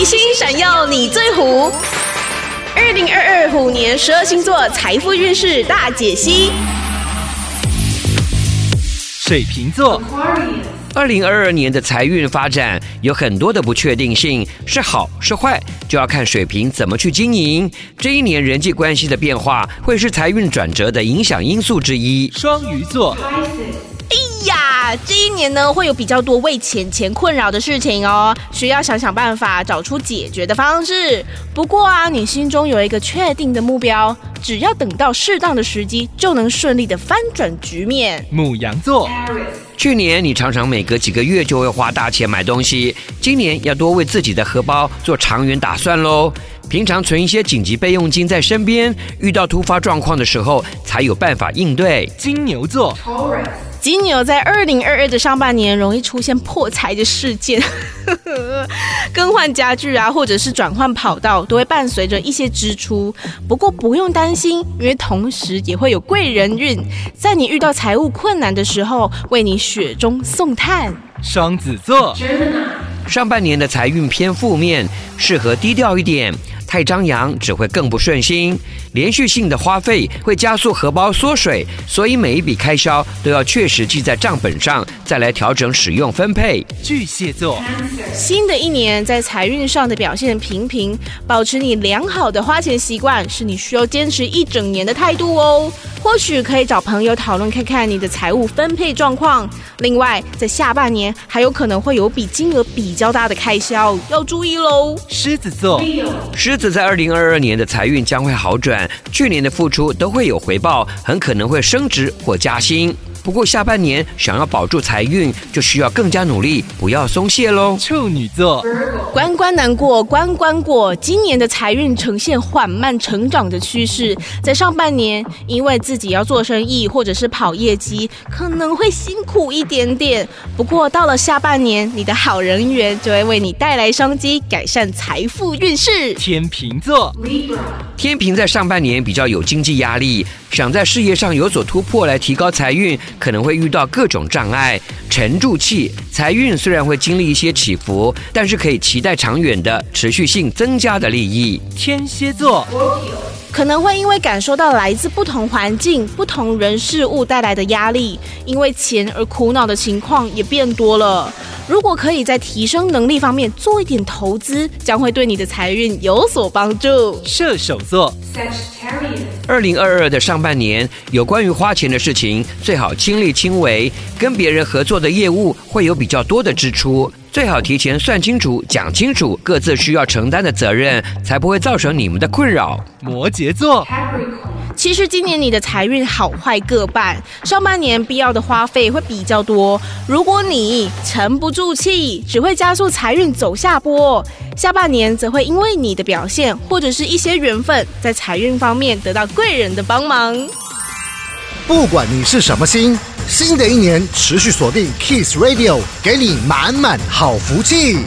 吉星闪耀你最虎。二零二二虎年十二星座财富运势大解析。水瓶座，二零二二年的财运发展有很多的不确定性，是好是坏，就要看水瓶怎么去经营。这一年人际关系的变化会是财运转折的影响因素之一。双鱼座。这一年呢，会有比较多为钱钱困扰的事情哦，需要想想办法，找出解决的方式。不过啊，你心中有一个确定的目标，只要等到适当的时机，就能顺利的翻转局面。母羊座，去年你常常每隔几个月就会花大钱买东西，今年要多为自己的荷包做长远打算喽。平常存一些紧急备用金在身边，遇到突发状况的时候才有办法应对。金牛座，金牛在二零二二的上半年容易出现破财的事件，更换家具啊，或者是转换跑道，都会伴随着一些支出。不过不用担心，因为同时也会有贵人运，在你遇到财务困难的时候，为你雪中送炭。双子座，上半年的财运偏负面，适合低调一点。太张扬只会更不顺心，连续性的花费会加速荷包缩水，所以每一笔开销都要确实记在账本上，再来调整使用分配。巨蟹座，新的一年在财运上的表现平平，保持你良好的花钱习惯是你需要坚持一整年的态度哦。或许可以找朋友讨论看看你的财务分配状况。另外，在下半年还有可能会有笔金额比较大的开销，要注意喽。狮子座，狮子在二零二二年的财运将会好转，去年的付出都会有回报，很可能会升职或加薪。不过下半年想要保住财运，就需要更加努力，不要松懈喽。处女座，关关难过关关过，今年的财运呈现缓慢成长的趋势。在上半年，因为自己要做生意或者是跑业绩，可能会辛苦一点点。不过到了下半年，你的好人缘就会为你带来商机，改善财富运势。天秤座，天平在上半年比较有经济压力，想在事业上有所突破来提高财运。可能会遇到各种障碍，沉住气。财运虽然会经历一些起伏，但是可以期待长远的持续性增加的利益。天蝎座。可能会因为感受到来自不同环境、不同人事物带来的压力，因为钱而苦恼的情况也变多了。如果可以在提升能力方面做一点投资，将会对你的财运有所帮助。射手座，二零二二的上半年，有关于花钱的事情，最好亲力亲为。跟别人合作的业务会有比较多的支出。最好提前算清楚、讲清楚各自需要承担的责任，才不会造成你们的困扰。摩羯座，其实今年你的财运好坏各半，上半年必要的花费会比较多。如果你沉不住气，只会加速财运走下坡。下半年则会因为你的表现或者是一些缘分，在财运方面得到贵人的帮忙。不管你是什么星，新的一年持续锁定 Kiss Radio，给你满满好福气。